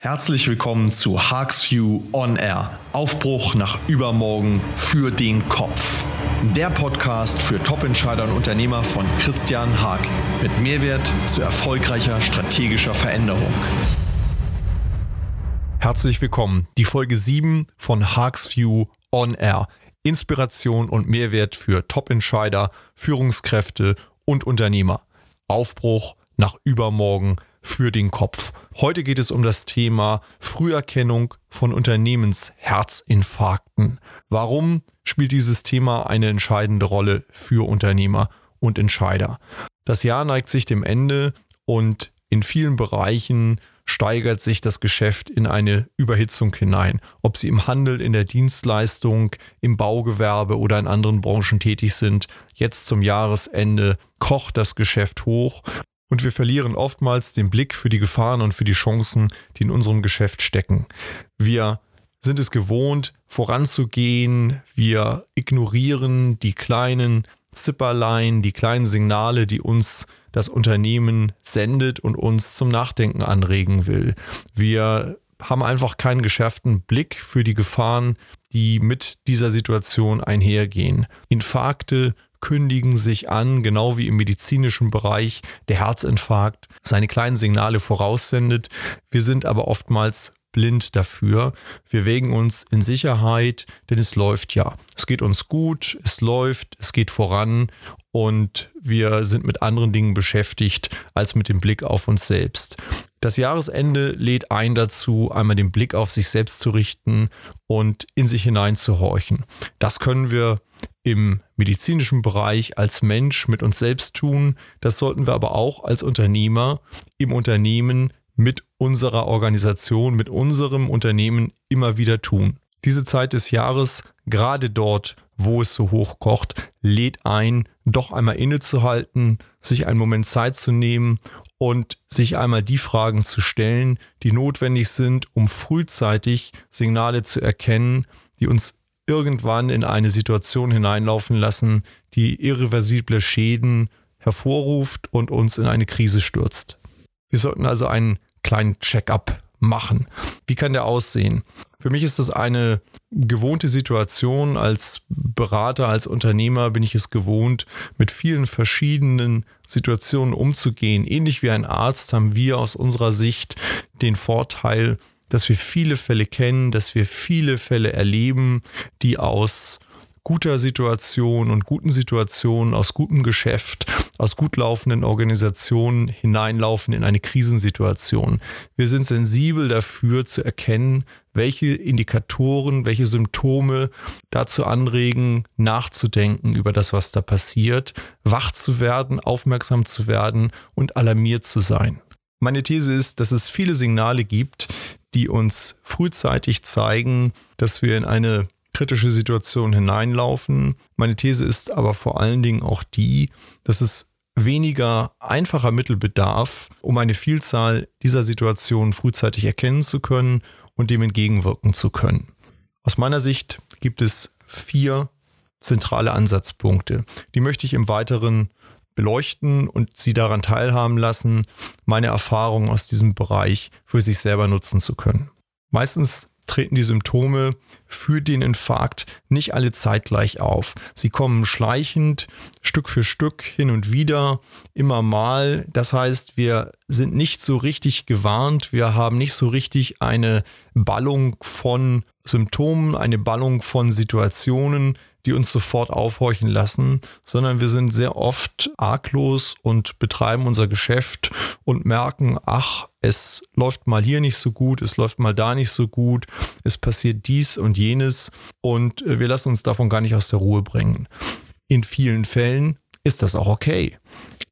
Herzlich willkommen zu Harks View On Air. Aufbruch nach übermorgen für den Kopf. Der Podcast für Top-Entscheider und Unternehmer von Christian Haag mit Mehrwert zu erfolgreicher strategischer Veränderung. Herzlich willkommen. Die Folge 7 von Harks View On Air. Inspiration und Mehrwert für Top-Entscheider, Führungskräfte und Unternehmer. Aufbruch nach übermorgen für den Kopf. Heute geht es um das Thema Früherkennung von Unternehmensherzinfarkten. Warum spielt dieses Thema eine entscheidende Rolle für Unternehmer und Entscheider? Das Jahr neigt sich dem Ende und in vielen Bereichen steigert sich das Geschäft in eine Überhitzung hinein. Ob Sie im Handel, in der Dienstleistung, im Baugewerbe oder in anderen Branchen tätig sind, jetzt zum Jahresende kocht das Geschäft hoch und wir verlieren oftmals den Blick für die Gefahren und für die Chancen, die in unserem Geschäft stecken. Wir sind es gewohnt, voranzugehen. Wir ignorieren die kleinen Zipperlein, die kleinen Signale, die uns das Unternehmen sendet und uns zum Nachdenken anregen will. Wir haben einfach keinen geschärften Blick für die Gefahren, die mit dieser Situation einhergehen. Infarkte, kündigen sich an, genau wie im medizinischen Bereich der Herzinfarkt seine kleinen Signale voraussendet. Wir sind aber oftmals blind dafür. Wir wägen uns in Sicherheit, denn es läuft ja. Es geht uns gut, es läuft, es geht voran und wir sind mit anderen Dingen beschäftigt als mit dem Blick auf uns selbst. Das Jahresende lädt ein dazu, einmal den Blick auf sich selbst zu richten und in sich hineinzuhorchen. Das können wir im medizinischen Bereich als Mensch mit uns selbst tun. Das sollten wir aber auch als Unternehmer im Unternehmen mit unserer Organisation, mit unserem Unternehmen immer wieder tun. Diese Zeit des Jahres, gerade dort, wo es so hoch kocht, lädt ein, doch einmal innezuhalten, sich einen Moment Zeit zu nehmen und sich einmal die Fragen zu stellen, die notwendig sind, um frühzeitig Signale zu erkennen, die uns irgendwann in eine Situation hineinlaufen lassen, die irreversible Schäden hervorruft und uns in eine Krise stürzt. Wir sollten also einen kleinen Check-up machen. Wie kann der aussehen? Für mich ist das eine gewohnte Situation. Als Berater, als Unternehmer bin ich es gewohnt, mit vielen verschiedenen Situationen umzugehen. Ähnlich wie ein Arzt haben wir aus unserer Sicht den Vorteil, dass wir viele Fälle kennen, dass wir viele Fälle erleben, die aus guter Situation und guten Situationen, aus gutem Geschäft, aus gut laufenden Organisationen hineinlaufen in eine Krisensituation. Wir sind sensibel dafür zu erkennen, welche Indikatoren, welche Symptome dazu anregen, nachzudenken über das, was da passiert, wach zu werden, aufmerksam zu werden und alarmiert zu sein. Meine These ist, dass es viele Signale gibt, die uns frühzeitig zeigen, dass wir in eine kritische Situation hineinlaufen. Meine These ist aber vor allen Dingen auch die, dass es weniger einfacher Mittel bedarf, um eine Vielzahl dieser Situationen frühzeitig erkennen zu können und dem entgegenwirken zu können. Aus meiner Sicht gibt es vier zentrale Ansatzpunkte. Die möchte ich im Weiteren beleuchten und Sie daran teilhaben lassen, meine Erfahrungen aus diesem Bereich für sich selber nutzen zu können. Meistens treten die Symptome für den Infarkt nicht alle zeitgleich auf. Sie kommen schleichend, Stück für Stück, hin und wieder, immer mal. Das heißt, wir sind nicht so richtig gewarnt, wir haben nicht so richtig eine Ballung von Symptomen, eine Ballung von Situationen, die uns sofort aufhorchen lassen, sondern wir sind sehr oft arglos und betreiben unser Geschäft und merken, ach, es läuft mal hier nicht so gut, es läuft mal da nicht so gut, es passiert dies und jenes und äh, wir lassen uns davon gar nicht aus der Ruhe bringen. In vielen Fällen ist das auch okay,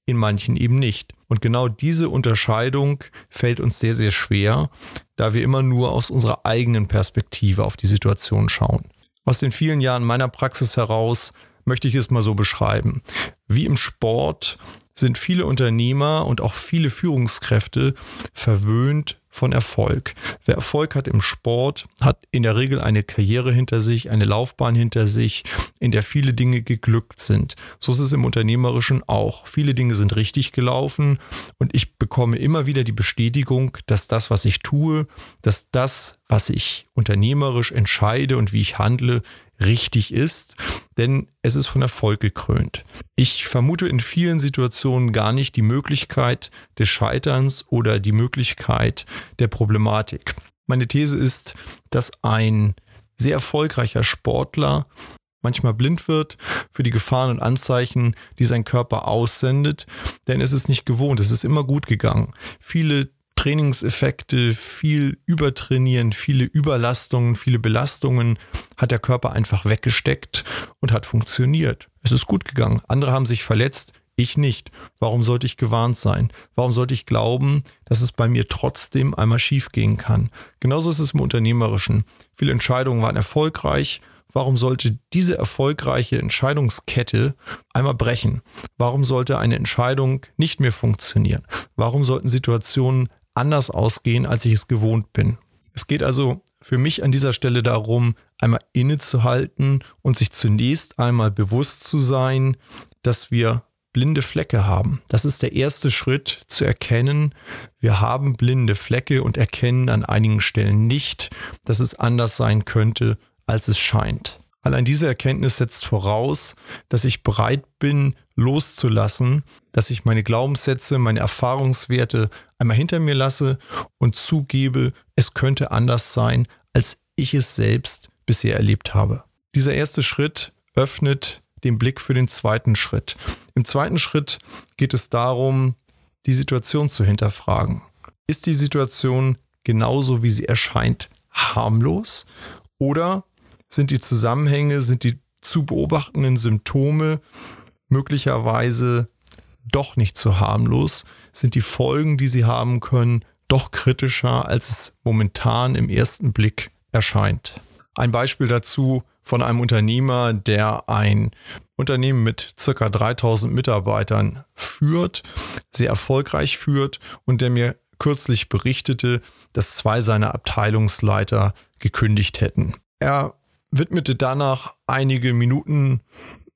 in manchen eben nicht. Und genau diese Unterscheidung fällt uns sehr, sehr schwer, da wir immer nur aus unserer eigenen Perspektive auf die Situation schauen. Aus den vielen Jahren meiner Praxis heraus möchte ich es mal so beschreiben. Wie im Sport sind viele Unternehmer und auch viele Führungskräfte verwöhnt von Erfolg. Wer Erfolg hat im Sport, hat in der Regel eine Karriere hinter sich, eine Laufbahn hinter sich, in der viele Dinge geglückt sind. So ist es im Unternehmerischen auch. Viele Dinge sind richtig gelaufen und ich bekomme immer wieder die Bestätigung, dass das, was ich tue, dass das, was ich unternehmerisch entscheide und wie ich handle, richtig ist, denn es ist von Erfolg gekrönt. Ich vermute in vielen Situationen gar nicht die Möglichkeit des Scheiterns oder die Möglichkeit der Problematik. Meine These ist, dass ein sehr erfolgreicher Sportler manchmal blind wird für die Gefahren und Anzeichen, die sein Körper aussendet, denn es ist nicht gewohnt, es ist immer gut gegangen. Viele Trainingseffekte, viel Übertrainieren, viele Überlastungen, viele Belastungen hat der Körper einfach weggesteckt und hat funktioniert. Es ist gut gegangen. Andere haben sich verletzt, ich nicht. Warum sollte ich gewarnt sein? Warum sollte ich glauben, dass es bei mir trotzdem einmal schief gehen kann? Genauso ist es im Unternehmerischen. Viele Entscheidungen waren erfolgreich. Warum sollte diese erfolgreiche Entscheidungskette einmal brechen? Warum sollte eine Entscheidung nicht mehr funktionieren? Warum sollten Situationen anders ausgehen, als ich es gewohnt bin. Es geht also für mich an dieser Stelle darum, einmal innezuhalten und sich zunächst einmal bewusst zu sein, dass wir blinde Flecke haben. Das ist der erste Schritt zu erkennen, wir haben blinde Flecke und erkennen an einigen Stellen nicht, dass es anders sein könnte, als es scheint. Allein diese Erkenntnis setzt voraus, dass ich bereit bin, loszulassen, dass ich meine Glaubenssätze, meine Erfahrungswerte einmal hinter mir lasse und zugebe, es könnte anders sein, als ich es selbst bisher erlebt habe. Dieser erste Schritt öffnet den Blick für den zweiten Schritt. Im zweiten Schritt geht es darum, die Situation zu hinterfragen. Ist die Situation genauso, wie sie erscheint, harmlos? Oder sind die Zusammenhänge, sind die zu beobachtenden Symptome möglicherweise doch nicht so harmlos? Sind die Folgen, die sie haben können, doch kritischer, als es momentan im ersten Blick erscheint? Ein Beispiel dazu von einem Unternehmer, der ein Unternehmen mit circa 3000 Mitarbeitern führt, sehr erfolgreich führt und der mir kürzlich berichtete, dass zwei seiner Abteilungsleiter gekündigt hätten. Er widmete danach einige Minuten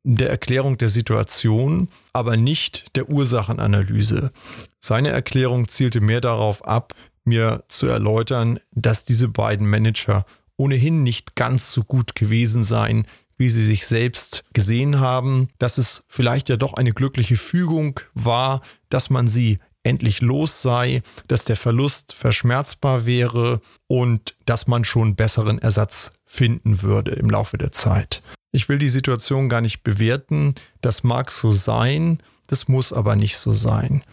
der Erklärung der Situation, aber nicht der Ursachenanalyse. Seine Erklärung zielte mehr darauf ab, mir zu erläutern, dass diese beiden Manager ohnehin nicht ganz so gut gewesen seien, wie sie sich selbst gesehen haben, dass es vielleicht ja doch eine glückliche Fügung war, dass man sie endlich los sei, dass der Verlust verschmerzbar wäre und dass man schon besseren Ersatz finden würde im Laufe der Zeit. Ich will die Situation gar nicht bewerten, das mag so sein, das muss aber nicht so sein.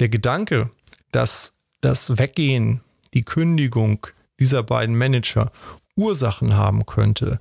Der Gedanke, dass das Weggehen, die Kündigung dieser beiden Manager Ursachen haben könnte,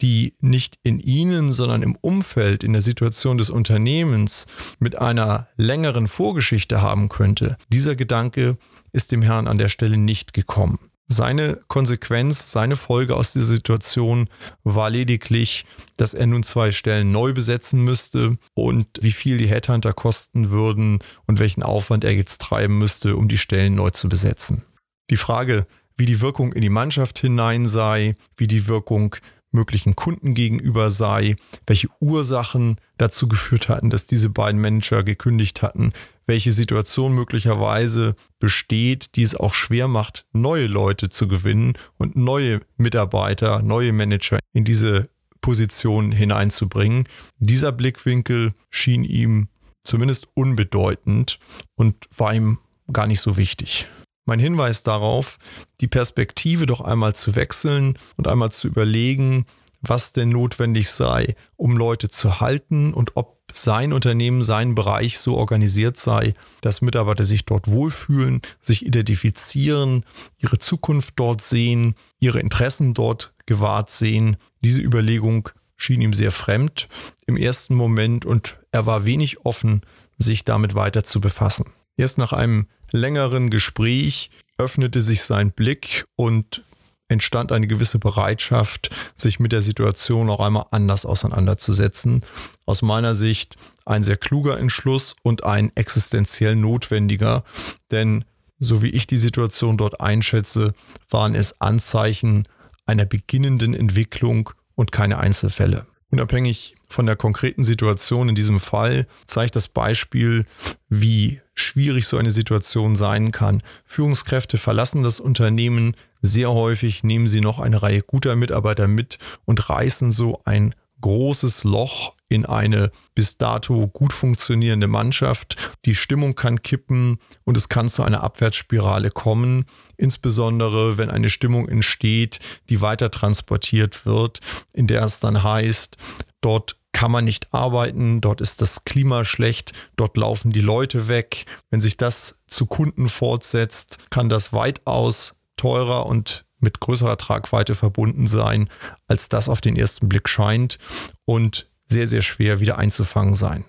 die nicht in Ihnen, sondern im Umfeld, in der Situation des Unternehmens mit einer längeren Vorgeschichte haben könnte, dieser Gedanke ist dem Herrn an der Stelle nicht gekommen. Seine Konsequenz, seine Folge aus dieser Situation war lediglich, dass er nun zwei Stellen neu besetzen müsste und wie viel die Headhunter kosten würden und welchen Aufwand er jetzt treiben müsste, um die Stellen neu zu besetzen. Die Frage, wie die Wirkung in die Mannschaft hinein sei, wie die Wirkung möglichen Kunden gegenüber sei, welche Ursachen dazu geführt hatten, dass diese beiden Manager gekündigt hatten, welche Situation möglicherweise besteht, die es auch schwer macht, neue Leute zu gewinnen und neue Mitarbeiter, neue Manager in diese Position hineinzubringen. Dieser Blickwinkel schien ihm zumindest unbedeutend und war ihm gar nicht so wichtig. Mein Hinweis darauf, die Perspektive doch einmal zu wechseln und einmal zu überlegen, was denn notwendig sei, um Leute zu halten und ob sein Unternehmen, sein Bereich so organisiert sei, dass Mitarbeiter sich dort wohlfühlen, sich identifizieren, ihre Zukunft dort sehen, ihre Interessen dort gewahrt sehen. Diese Überlegung schien ihm sehr fremd im ersten Moment und er war wenig offen, sich damit weiter zu befassen. Erst nach einem längeren Gespräch öffnete sich sein Blick und entstand eine gewisse Bereitschaft, sich mit der Situation auch einmal anders auseinanderzusetzen. Aus meiner Sicht ein sehr kluger Entschluss und ein existenziell notwendiger, denn so wie ich die Situation dort einschätze, waren es Anzeichen einer beginnenden Entwicklung und keine Einzelfälle. Unabhängig von der konkreten Situation in diesem Fall zeigt das Beispiel, wie schwierig so eine Situation sein kann. Führungskräfte verlassen das Unternehmen sehr häufig, nehmen sie noch eine Reihe guter Mitarbeiter mit und reißen so ein großes Loch in eine bis dato gut funktionierende Mannschaft. Die Stimmung kann kippen und es kann zu einer Abwärtsspirale kommen, insbesondere wenn eine Stimmung entsteht, die weiter transportiert wird, in der es dann heißt, dort kann man nicht arbeiten, dort ist das Klima schlecht, dort laufen die Leute weg. Wenn sich das zu Kunden fortsetzt, kann das weitaus teurer und mit größerer Tragweite verbunden sein, als das auf den ersten Blick scheint und sehr, sehr schwer wieder einzufangen sein.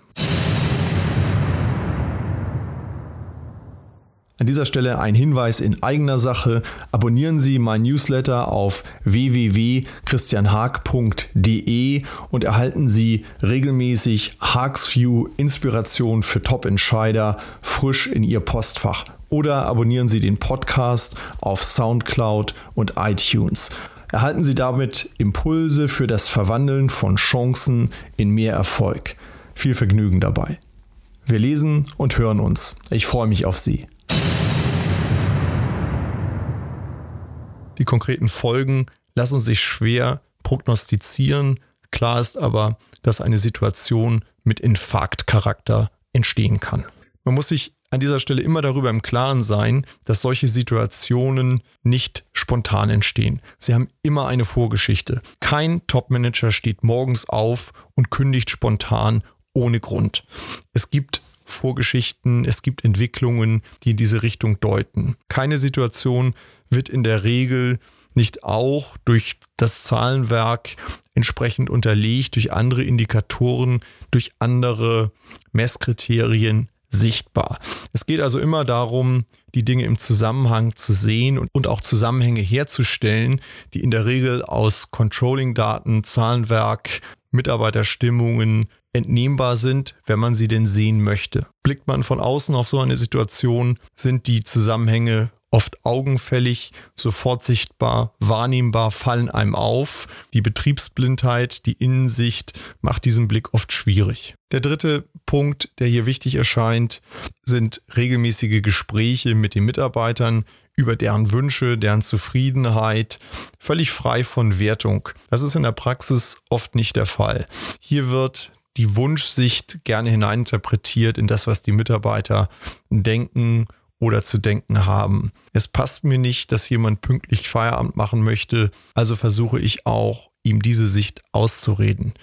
An dieser Stelle ein Hinweis in eigener Sache. Abonnieren Sie mein Newsletter auf www.christianhaag.de und erhalten Sie regelmäßig Haags View Inspiration für Top-Entscheider frisch in Ihr Postfach. Oder abonnieren Sie den Podcast auf SoundCloud und iTunes. Erhalten Sie damit Impulse für das Verwandeln von Chancen in mehr Erfolg. Viel Vergnügen dabei. Wir lesen und hören uns. Ich freue mich auf Sie. Die konkreten Folgen lassen sich schwer prognostizieren. Klar ist aber, dass eine Situation mit Infarktcharakter entstehen kann. Man muss sich an dieser Stelle immer darüber im Klaren sein, dass solche Situationen nicht spontan entstehen. Sie haben immer eine Vorgeschichte. Kein Topmanager steht morgens auf und kündigt spontan ohne Grund. Es gibt Vorgeschichten, es gibt Entwicklungen, die in diese Richtung deuten. Keine Situation wird in der Regel nicht auch durch das Zahlenwerk entsprechend unterlegt, durch andere Indikatoren, durch andere Messkriterien sichtbar. Es geht also immer darum, die Dinge im Zusammenhang zu sehen und, auch Zusammenhänge herzustellen, die in der Regel aus Controlling-Daten, Zahlenwerk, Mitarbeiterstimmungen entnehmbar sind, wenn man sie denn sehen möchte. Blickt man von außen auf so eine Situation, sind die Zusammenhänge oft augenfällig, sofort sichtbar, wahrnehmbar, fallen einem auf. Die Betriebsblindheit, die Innensicht macht diesen Blick oft schwierig. Der dritte Punkt, der hier wichtig erscheint, sind regelmäßige Gespräche mit den Mitarbeitern über deren Wünsche, deren Zufriedenheit, völlig frei von Wertung. Das ist in der Praxis oft nicht der Fall. Hier wird die Wunschsicht gerne hineininterpretiert in das, was die Mitarbeiter denken oder zu denken haben. Es passt mir nicht, dass jemand pünktlich Feierabend machen möchte, also versuche ich auch, ihm diese Sicht auszureden.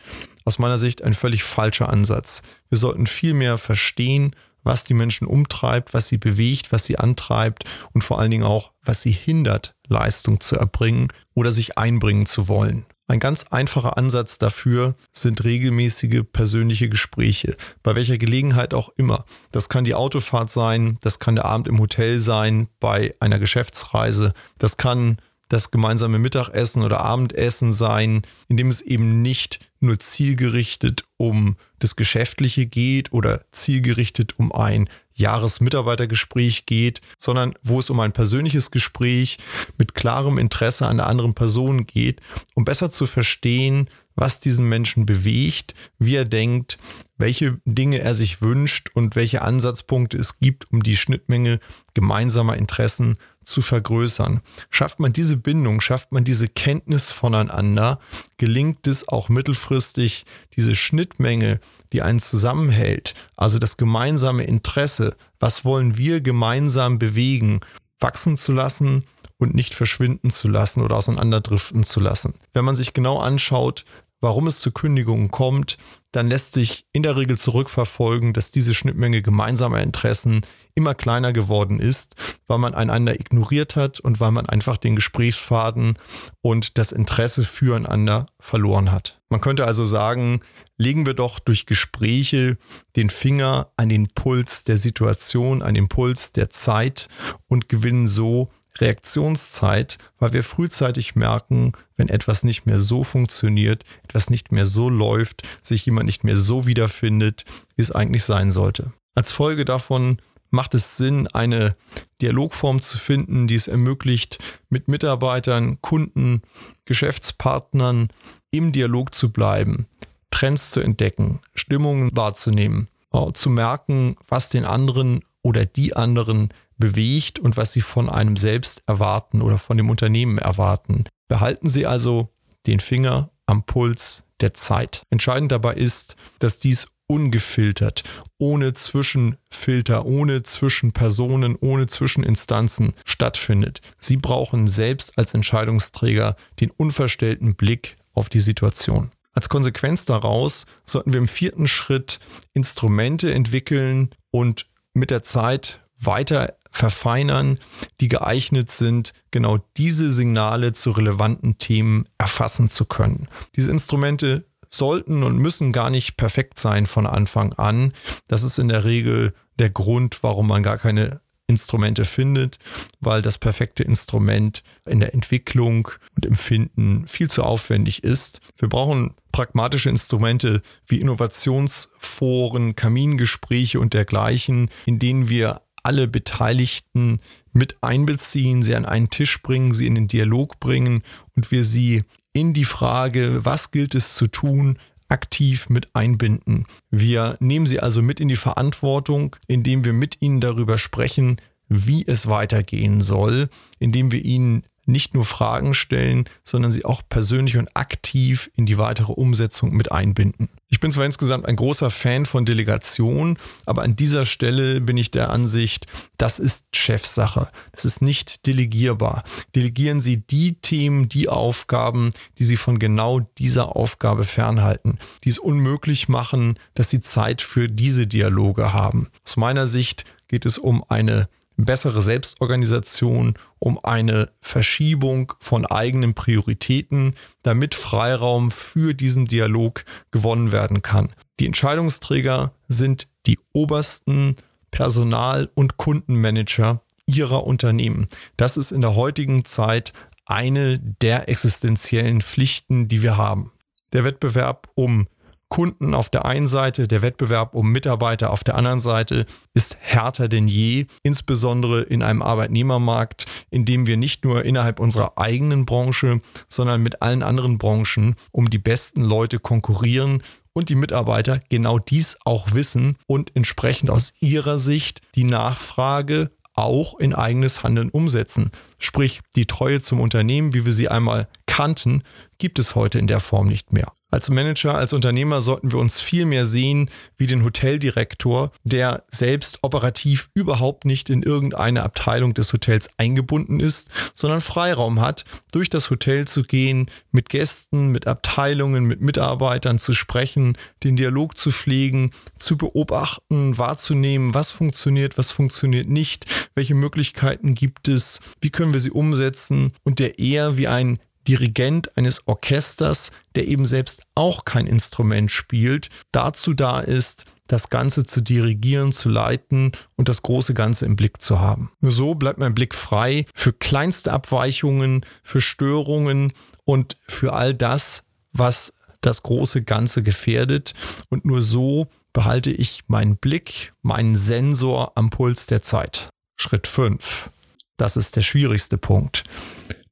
Aus meiner Sicht ein völlig falscher Ansatz. Wir sollten viel mehr verstehen, was die Menschen umtreibt, was sie bewegt, was sie antreibt und vor allen Dingen auch, was sie hindert, Leistung zu erbringen oder sich einbringen zu wollen. Ein ganz einfacher Ansatz dafür sind regelmäßige persönliche Gespräche, bei welcher Gelegenheit auch immer. Das kann die Autofahrt sein, das kann der Abend im Hotel sein, bei einer Geschäftsreise, das kann das gemeinsame Mittagessen oder Abendessen sein, in dem es eben nicht nur zielgerichtet um das Geschäftliche geht oder zielgerichtet um ein Jahresmitarbeitergespräch geht, sondern wo es um ein persönliches Gespräch mit klarem Interesse an der anderen Person geht, um besser zu verstehen, was diesen Menschen bewegt, wie er denkt, welche Dinge er sich wünscht und welche Ansatzpunkte es gibt, um die Schnittmenge gemeinsamer Interessen zu vergrößern. Schafft man diese Bindung, schafft man diese Kenntnis voneinander, gelingt es auch mittelfristig, diese Schnittmenge, die einen zusammenhält, also das gemeinsame Interesse, was wollen wir gemeinsam bewegen, wachsen zu lassen und nicht verschwinden zu lassen oder auseinanderdriften zu lassen. Wenn man sich genau anschaut, warum es zu Kündigungen kommt, dann lässt sich in der Regel zurückverfolgen, dass diese Schnittmenge gemeinsamer Interessen immer kleiner geworden ist, weil man einander ignoriert hat und weil man einfach den Gesprächsfaden und das Interesse füreinander verloren hat. Man könnte also sagen, legen wir doch durch Gespräche den Finger an den Puls der Situation, an den Puls der Zeit und gewinnen so Reaktionszeit, weil wir frühzeitig merken, wenn etwas nicht mehr so funktioniert, etwas nicht mehr so läuft, sich jemand nicht mehr so wiederfindet, wie es eigentlich sein sollte. Als Folge davon macht es Sinn, eine Dialogform zu finden, die es ermöglicht, mit Mitarbeitern, Kunden, Geschäftspartnern im Dialog zu bleiben, Trends zu entdecken, Stimmungen wahrzunehmen, zu merken, was den anderen oder die anderen bewegt und was sie von einem selbst erwarten oder von dem Unternehmen erwarten. Behalten Sie also den Finger am Puls der Zeit. Entscheidend dabei ist, dass dies ungefiltert, ohne Zwischenfilter, ohne Zwischenpersonen, ohne Zwischeninstanzen stattfindet. Sie brauchen selbst als Entscheidungsträger den unverstellten Blick auf die Situation. Als Konsequenz daraus sollten wir im vierten Schritt Instrumente entwickeln und mit der Zeit weiter verfeinern, die geeignet sind, genau diese Signale zu relevanten Themen erfassen zu können. Diese Instrumente sollten und müssen gar nicht perfekt sein von Anfang an. Das ist in der Regel der Grund, warum man gar keine Instrumente findet, weil das perfekte Instrument in der Entwicklung und im Finden viel zu aufwendig ist. Wir brauchen pragmatische Instrumente wie Innovationsforen, Kamingespräche und dergleichen, in denen wir alle Beteiligten mit einbeziehen, sie an einen Tisch bringen, sie in den Dialog bringen und wir sie in die Frage, was gilt es zu tun, aktiv mit einbinden. Wir nehmen sie also mit in die Verantwortung, indem wir mit ihnen darüber sprechen, wie es weitergehen soll, indem wir ihnen nicht nur Fragen stellen, sondern sie auch persönlich und aktiv in die weitere Umsetzung mit einbinden. Ich bin zwar insgesamt ein großer Fan von Delegation, aber an dieser Stelle bin ich der Ansicht, das ist Chefsache. Es ist nicht delegierbar. Delegieren Sie die Themen, die Aufgaben, die Sie von genau dieser Aufgabe fernhalten, die es unmöglich machen, dass Sie Zeit für diese Dialoge haben. Aus meiner Sicht geht es um eine bessere Selbstorganisation, um eine Verschiebung von eigenen Prioritäten, damit Freiraum für diesen Dialog gewonnen werden kann. Die Entscheidungsträger sind die obersten Personal- und Kundenmanager ihrer Unternehmen. Das ist in der heutigen Zeit eine der existenziellen Pflichten, die wir haben. Der Wettbewerb um Kunden auf der einen Seite, der Wettbewerb um Mitarbeiter auf der anderen Seite ist härter denn je, insbesondere in einem Arbeitnehmermarkt, in dem wir nicht nur innerhalb unserer eigenen Branche, sondern mit allen anderen Branchen um die besten Leute konkurrieren und die Mitarbeiter genau dies auch wissen und entsprechend aus ihrer Sicht die Nachfrage auch in eigenes Handeln umsetzen. Sprich, die Treue zum Unternehmen, wie wir sie einmal kannten, gibt es heute in der Form nicht mehr. Als Manager, als Unternehmer sollten wir uns viel mehr sehen wie den Hoteldirektor, der selbst operativ überhaupt nicht in irgendeine Abteilung des Hotels eingebunden ist, sondern Freiraum hat, durch das Hotel zu gehen, mit Gästen, mit Abteilungen, mit Mitarbeitern zu sprechen, den Dialog zu pflegen, zu beobachten, wahrzunehmen, was funktioniert, was funktioniert nicht, welche Möglichkeiten gibt es, wie können wir sie umsetzen und der eher wie ein Dirigent eines Orchesters, der eben selbst auch kein Instrument spielt, dazu da ist, das Ganze zu dirigieren, zu leiten und das große Ganze im Blick zu haben. Nur so bleibt mein Blick frei für kleinste Abweichungen, für Störungen und für all das, was das große Ganze gefährdet. Und nur so behalte ich meinen Blick, meinen Sensor am Puls der Zeit. Schritt 5. Das ist der schwierigste Punkt.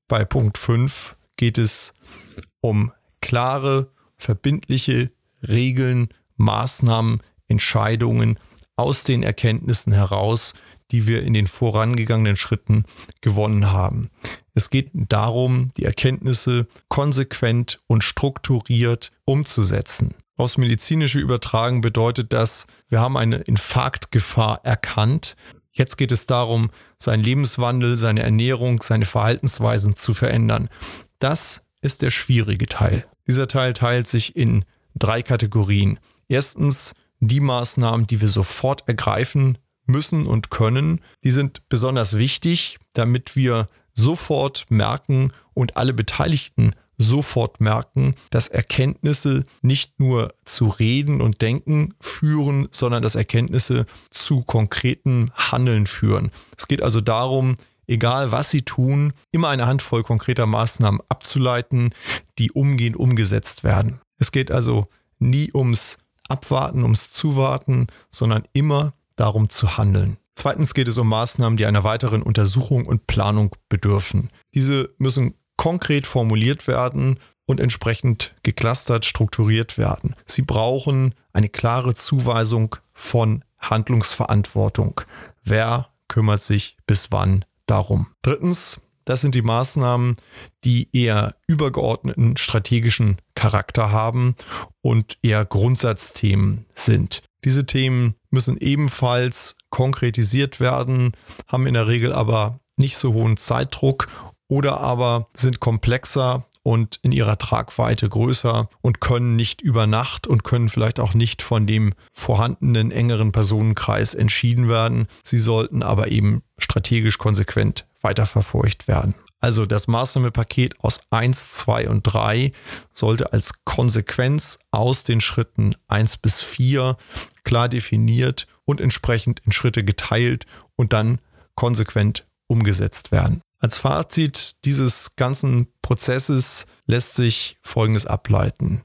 Bei Punkt 5 geht es um klare, verbindliche Regeln, Maßnahmen, Entscheidungen aus den Erkenntnissen heraus, die wir in den vorangegangenen Schritten gewonnen haben. Es geht darum, die Erkenntnisse konsequent und strukturiert umzusetzen. Aufs medizinische Übertragen bedeutet das, wir haben eine Infarktgefahr erkannt. Jetzt geht es darum, seinen Lebenswandel, seine Ernährung, seine Verhaltensweisen zu verändern. Das ist der schwierige Teil. Dieser Teil teilt sich in drei Kategorien. Erstens die Maßnahmen, die wir sofort ergreifen müssen und können. Die sind besonders wichtig, damit wir sofort merken und alle Beteiligten sofort merken, dass Erkenntnisse nicht nur zu Reden und Denken führen, sondern dass Erkenntnisse zu konkreten Handeln führen. Es geht also darum, egal was sie tun, immer eine Handvoll konkreter Maßnahmen abzuleiten, die umgehend umgesetzt werden. Es geht also nie ums Abwarten, ums Zuwarten, sondern immer darum zu handeln. Zweitens geht es um Maßnahmen, die einer weiteren Untersuchung und Planung bedürfen. Diese müssen konkret formuliert werden und entsprechend geklustert strukturiert werden. Sie brauchen eine klare Zuweisung von Handlungsverantwortung. Wer kümmert sich bis wann darum? Drittens, das sind die Maßnahmen, die eher übergeordneten strategischen Charakter haben und eher Grundsatzthemen sind. Diese Themen müssen ebenfalls konkretisiert werden, haben in der Regel aber nicht so hohen Zeitdruck oder aber sind komplexer und in ihrer Tragweite größer und können nicht über Nacht und können vielleicht auch nicht von dem vorhandenen engeren Personenkreis entschieden werden. Sie sollten aber eben strategisch konsequent weiterverfolgt werden. Also das Maßnahmenpaket aus 1, 2 und 3 sollte als Konsequenz aus den Schritten 1 bis 4 klar definiert und entsprechend in Schritte geteilt und dann konsequent umgesetzt werden. Als Fazit dieses ganzen Prozesses lässt sich Folgendes ableiten.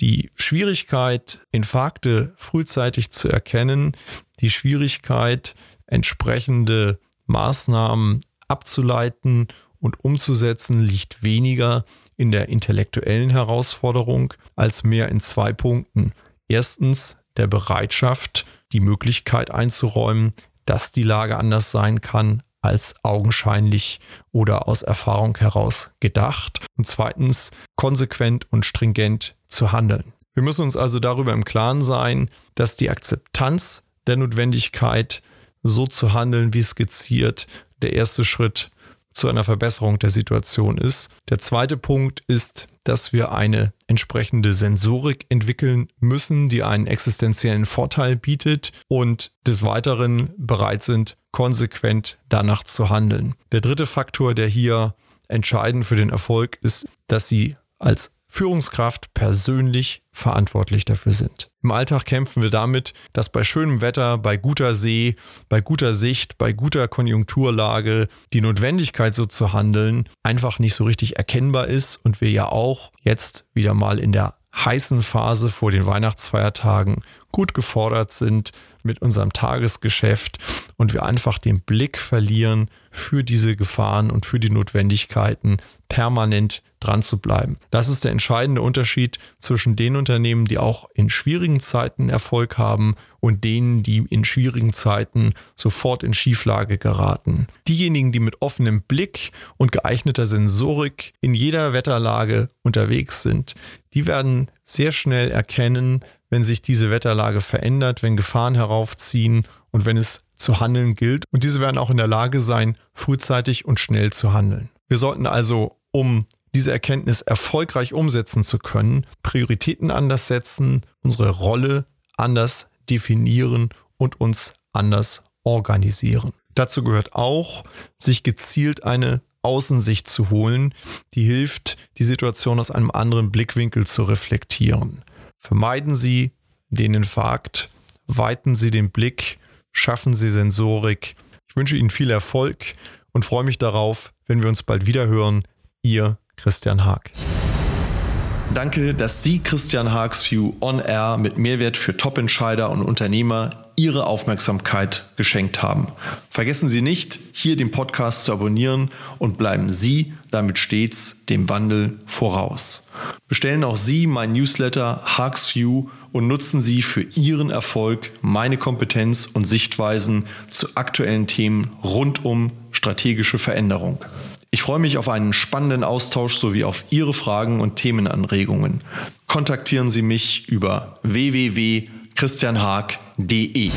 Die Schwierigkeit, Infarkte frühzeitig zu erkennen, die Schwierigkeit, entsprechende Maßnahmen abzuleiten und umzusetzen, liegt weniger in der intellektuellen Herausforderung als mehr in zwei Punkten. Erstens der Bereitschaft, die Möglichkeit einzuräumen, dass die Lage anders sein kann als augenscheinlich oder aus Erfahrung heraus gedacht. Und zweitens, konsequent und stringent zu handeln. Wir müssen uns also darüber im Klaren sein, dass die Akzeptanz der Notwendigkeit, so zu handeln, wie skizziert, der erste Schritt zu einer Verbesserung der Situation ist. Der zweite Punkt ist, dass wir eine entsprechende Sensorik entwickeln müssen, die einen existenziellen Vorteil bietet und des Weiteren bereit sind, konsequent danach zu handeln. Der dritte Faktor, der hier entscheidend für den Erfolg ist, dass Sie als Führungskraft persönlich verantwortlich dafür sind. Im Alltag kämpfen wir damit, dass bei schönem Wetter, bei guter See, bei guter Sicht, bei guter Konjunkturlage die Notwendigkeit so zu handeln einfach nicht so richtig erkennbar ist und wir ja auch jetzt wieder mal in der heißen Phase vor den Weihnachtsfeiertagen gut gefordert sind mit unserem Tagesgeschäft und wir einfach den Blick verlieren für diese Gefahren und für die Notwendigkeiten, permanent dran zu bleiben. Das ist der entscheidende Unterschied zwischen den Unternehmen, die auch in schwierigen Zeiten Erfolg haben und denen, die in schwierigen Zeiten sofort in Schieflage geraten. Diejenigen, die mit offenem Blick und geeigneter Sensorik in jeder Wetterlage unterwegs sind, die werden sehr schnell erkennen, wenn sich diese Wetterlage verändert, wenn Gefahren heraufziehen und wenn es zu handeln gilt. Und diese werden auch in der Lage sein, frühzeitig und schnell zu handeln. Wir sollten also, um diese Erkenntnis erfolgreich umsetzen zu können, Prioritäten anders setzen, unsere Rolle anders definieren und uns anders organisieren. Dazu gehört auch, sich gezielt eine Außensicht zu holen, die hilft, die Situation aus einem anderen Blickwinkel zu reflektieren. Vermeiden Sie den Infarkt, weiten Sie den Blick, schaffen Sie Sensorik. Ich wünsche Ihnen viel Erfolg und freue mich darauf, wenn wir uns bald wieder hören. Ihr Christian Haag. Danke, dass Sie Christian Haags View On Air mit Mehrwert für Top-Entscheider und Unternehmer Ihre Aufmerksamkeit geschenkt haben. Vergessen Sie nicht, hier den Podcast zu abonnieren und bleiben Sie damit stets dem Wandel voraus. Bestellen auch Sie mein Newsletter Haags View und nutzen Sie für Ihren Erfolg meine Kompetenz und Sichtweisen zu aktuellen Themen rund um strategische Veränderung. Ich freue mich auf einen spannenden Austausch sowie auf Ihre Fragen und Themenanregungen. Kontaktieren Sie mich über www.christianhaag.de.